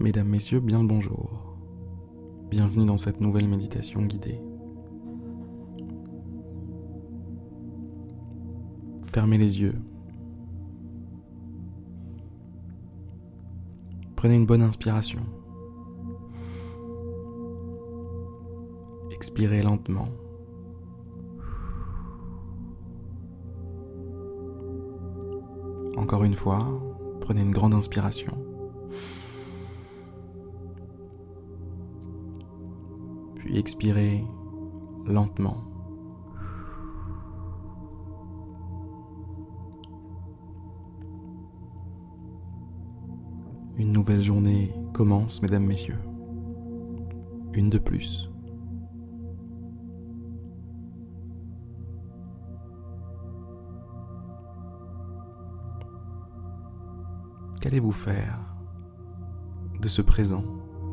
Mesdames, Messieurs, bien le bonjour. Bienvenue dans cette nouvelle méditation guidée. Fermez les yeux. Prenez une bonne inspiration. Expirez lentement. Encore une fois, prenez une grande inspiration. Expirez lentement. Une nouvelle journée commence, mesdames, messieurs. Une de plus. Qu'allez-vous faire de ce présent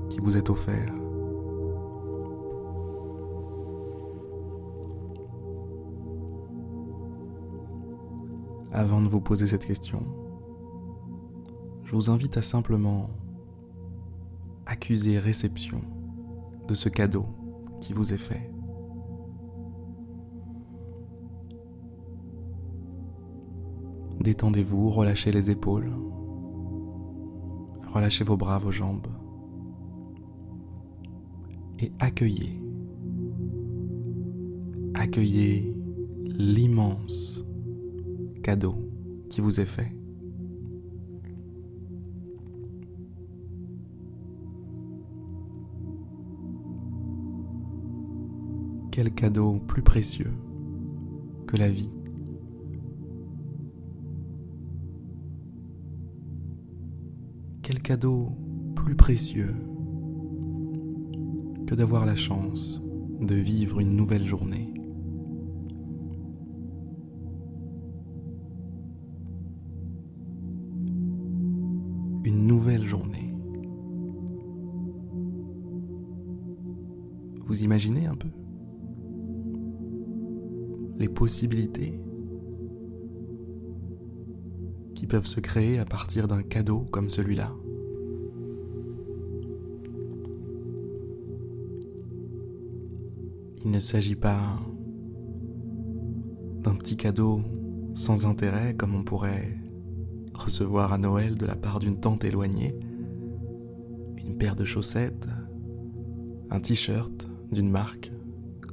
qui vous est offert? Avant de vous poser cette question, je vous invite à simplement accuser réception de ce cadeau qui vous est fait. Détendez-vous, relâchez les épaules, relâchez vos bras, vos jambes et accueillez, accueillez l'immense cadeau qui vous est fait. Quel cadeau plus précieux que la vie. Quel cadeau plus précieux que d'avoir la chance de vivre une nouvelle journée. Une nouvelle journée. Vous imaginez un peu les possibilités qui peuvent se créer à partir d'un cadeau comme celui-là? Il ne s'agit pas d'un petit cadeau sans intérêt comme on pourrait recevoir à Noël de la part d'une tante éloignée, une paire de chaussettes, un t-shirt d'une marque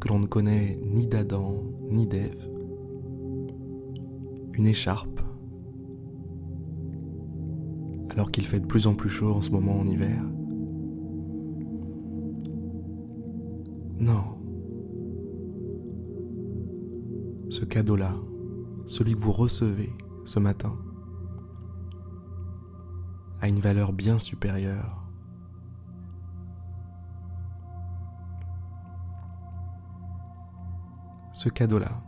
que l'on ne connaît ni d'Adam ni d'Ève, une écharpe, alors qu'il fait de plus en plus chaud en ce moment en hiver. Non. Ce cadeau-là, celui que vous recevez ce matin, a une valeur bien supérieure Ce cadeau-là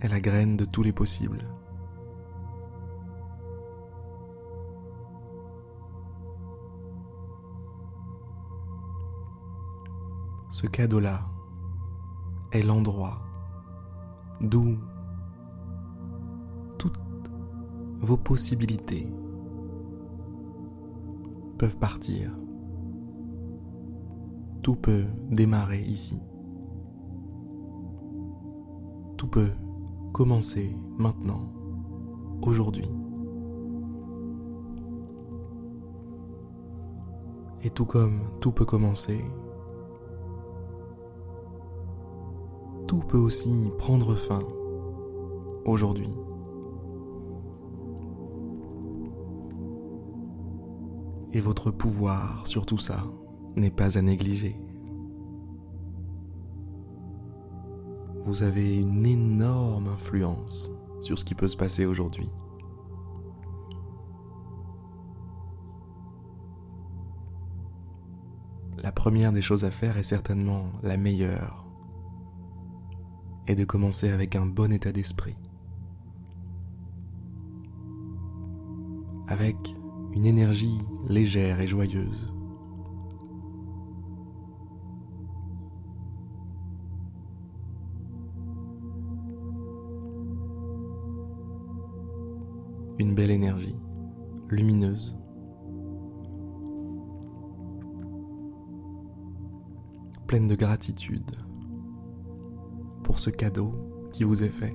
est la graine de tous les possibles. Ce cadeau-là est l'endroit d'où toutes vos possibilités peuvent partir. Tout peut démarrer ici. Tout peut commencer maintenant, aujourd'hui. Et tout comme tout peut commencer, tout peut aussi prendre fin aujourd'hui. Et votre pouvoir sur tout ça n'est pas à négliger. vous avez une énorme influence sur ce qui peut se passer aujourd'hui. La première des choses à faire est certainement la meilleure, et de commencer avec un bon état d'esprit, avec une énergie légère et joyeuse. Une belle énergie, lumineuse. pleine de gratitude pour ce cadeau qui vous est fait.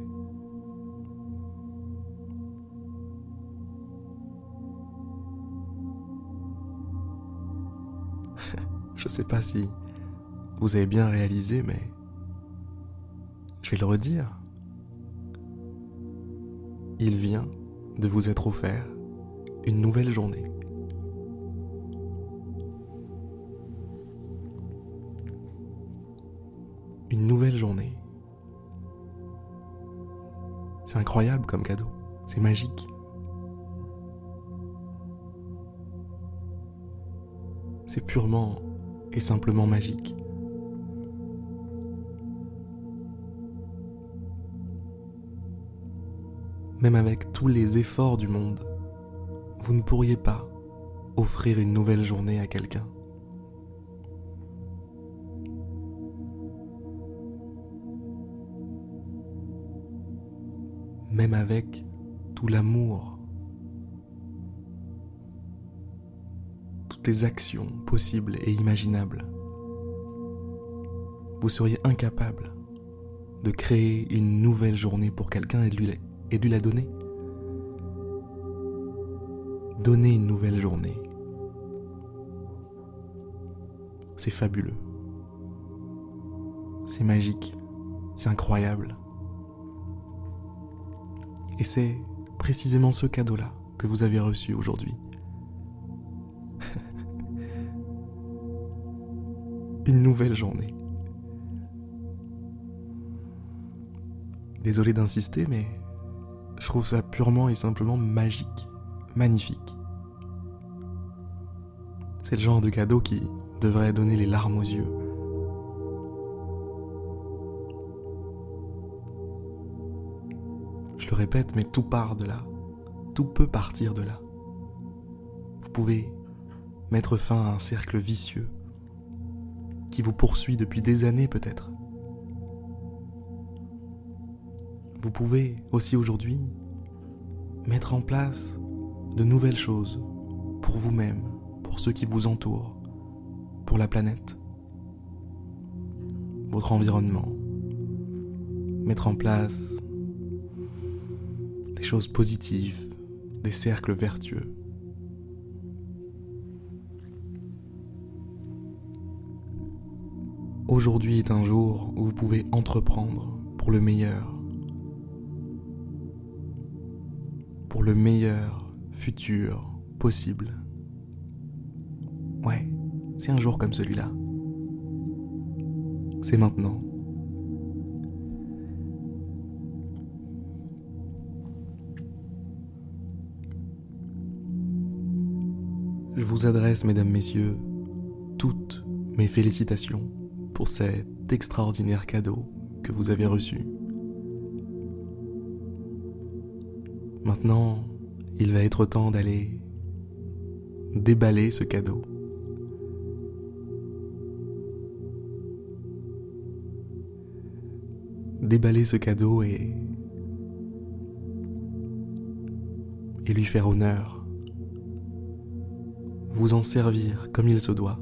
Je ne sais pas si vous avez bien réalisé, mais je vais le redire. Il vient de vous être offert une nouvelle journée. Une nouvelle journée. C'est incroyable comme cadeau. C'est magique. C'est purement et simplement magique. Même avec tous les efforts du monde, vous ne pourriez pas offrir une nouvelle journée à quelqu'un. Même avec tout l'amour, toutes les actions possibles et imaginables, vous seriez incapable de créer une nouvelle journée pour quelqu'un et et de lui la donner. Donner une nouvelle journée. C'est fabuleux. C'est magique. C'est incroyable. Et c'est précisément ce cadeau-là que vous avez reçu aujourd'hui. Une nouvelle journée. Désolé d'insister, mais je trouve ça purement et simplement magique magnifique. C'est le genre de cadeau qui devrait donner les larmes aux yeux. Je le répète, mais tout part de là. Tout peut partir de là. Vous pouvez mettre fin à un cercle vicieux qui vous poursuit depuis des années peut-être. Vous pouvez aussi aujourd'hui mettre en place de nouvelles choses pour vous-même, pour ceux qui vous entourent, pour la planète, votre environnement. Mettre en place des choses positives, des cercles vertueux. Aujourd'hui est un jour où vous pouvez entreprendre pour le meilleur. Pour le meilleur futur possible. Ouais, c'est un jour comme celui-là. C'est maintenant. Je vous adresse, mesdames, messieurs, toutes mes félicitations pour cet extraordinaire cadeau que vous avez reçu. Maintenant, il va être temps d'aller déballer ce cadeau. Déballer ce cadeau et, et lui faire honneur. Vous en servir comme il se doit.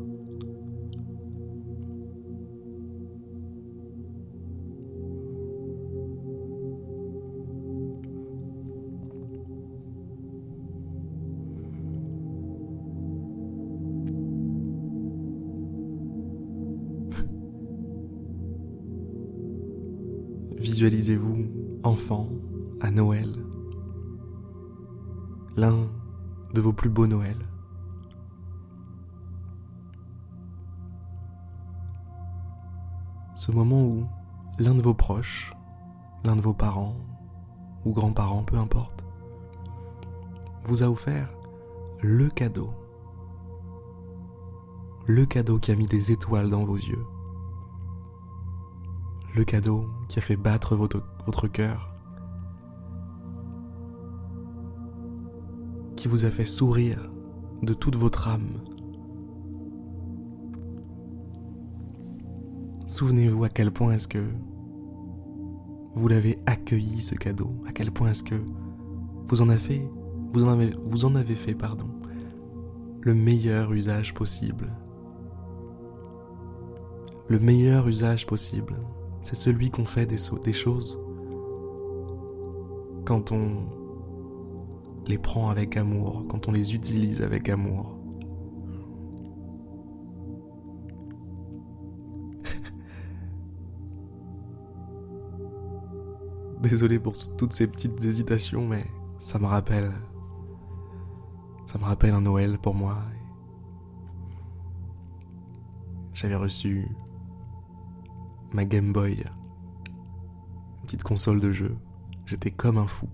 Visualisez-vous enfant à Noël, l'un de vos plus beaux Noëls. Ce moment où l'un de vos proches, l'un de vos parents ou grands-parents, peu importe, vous a offert le cadeau. Le cadeau qui a mis des étoiles dans vos yeux le cadeau qui a fait battre votre, votre cœur, qui vous a fait sourire de toute votre âme. Souvenez-vous à quel point est-ce que vous l'avez accueilli ce cadeau, à quel point est-ce que vous en avez fait, vous en avez, vous en avez fait, pardon, le meilleur usage possible. le meilleur usage possible, c'est celui qu'on fait des, choses quand on les prend avec amour, quand on les utilise avec amour. Désolé pour toutes ces petites hésitations, mais ça me rappelle. Ça me rappelle un Noël pour moi. J'avais reçu ma Game Boy, petite console de jeu. J'étais comme un fou.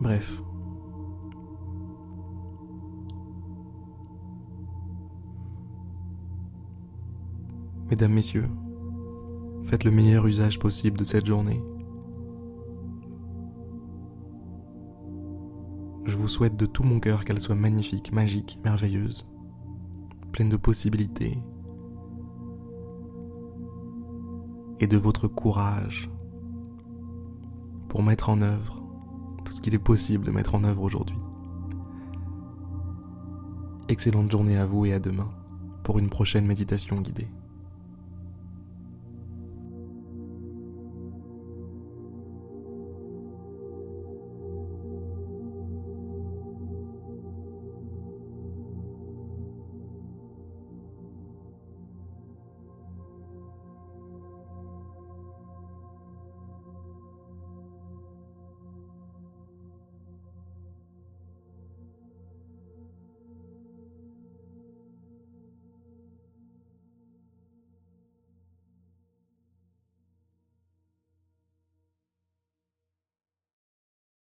Bref. Mesdames, Messieurs, faites le meilleur usage possible de cette journée. Je vous souhaite de tout mon cœur qu'elle soit magnifique, magique, merveilleuse, pleine de possibilités et de votre courage pour mettre en œuvre tout ce qu'il est possible de mettre en œuvre aujourd'hui. Excellente journée à vous et à demain pour une prochaine méditation guidée.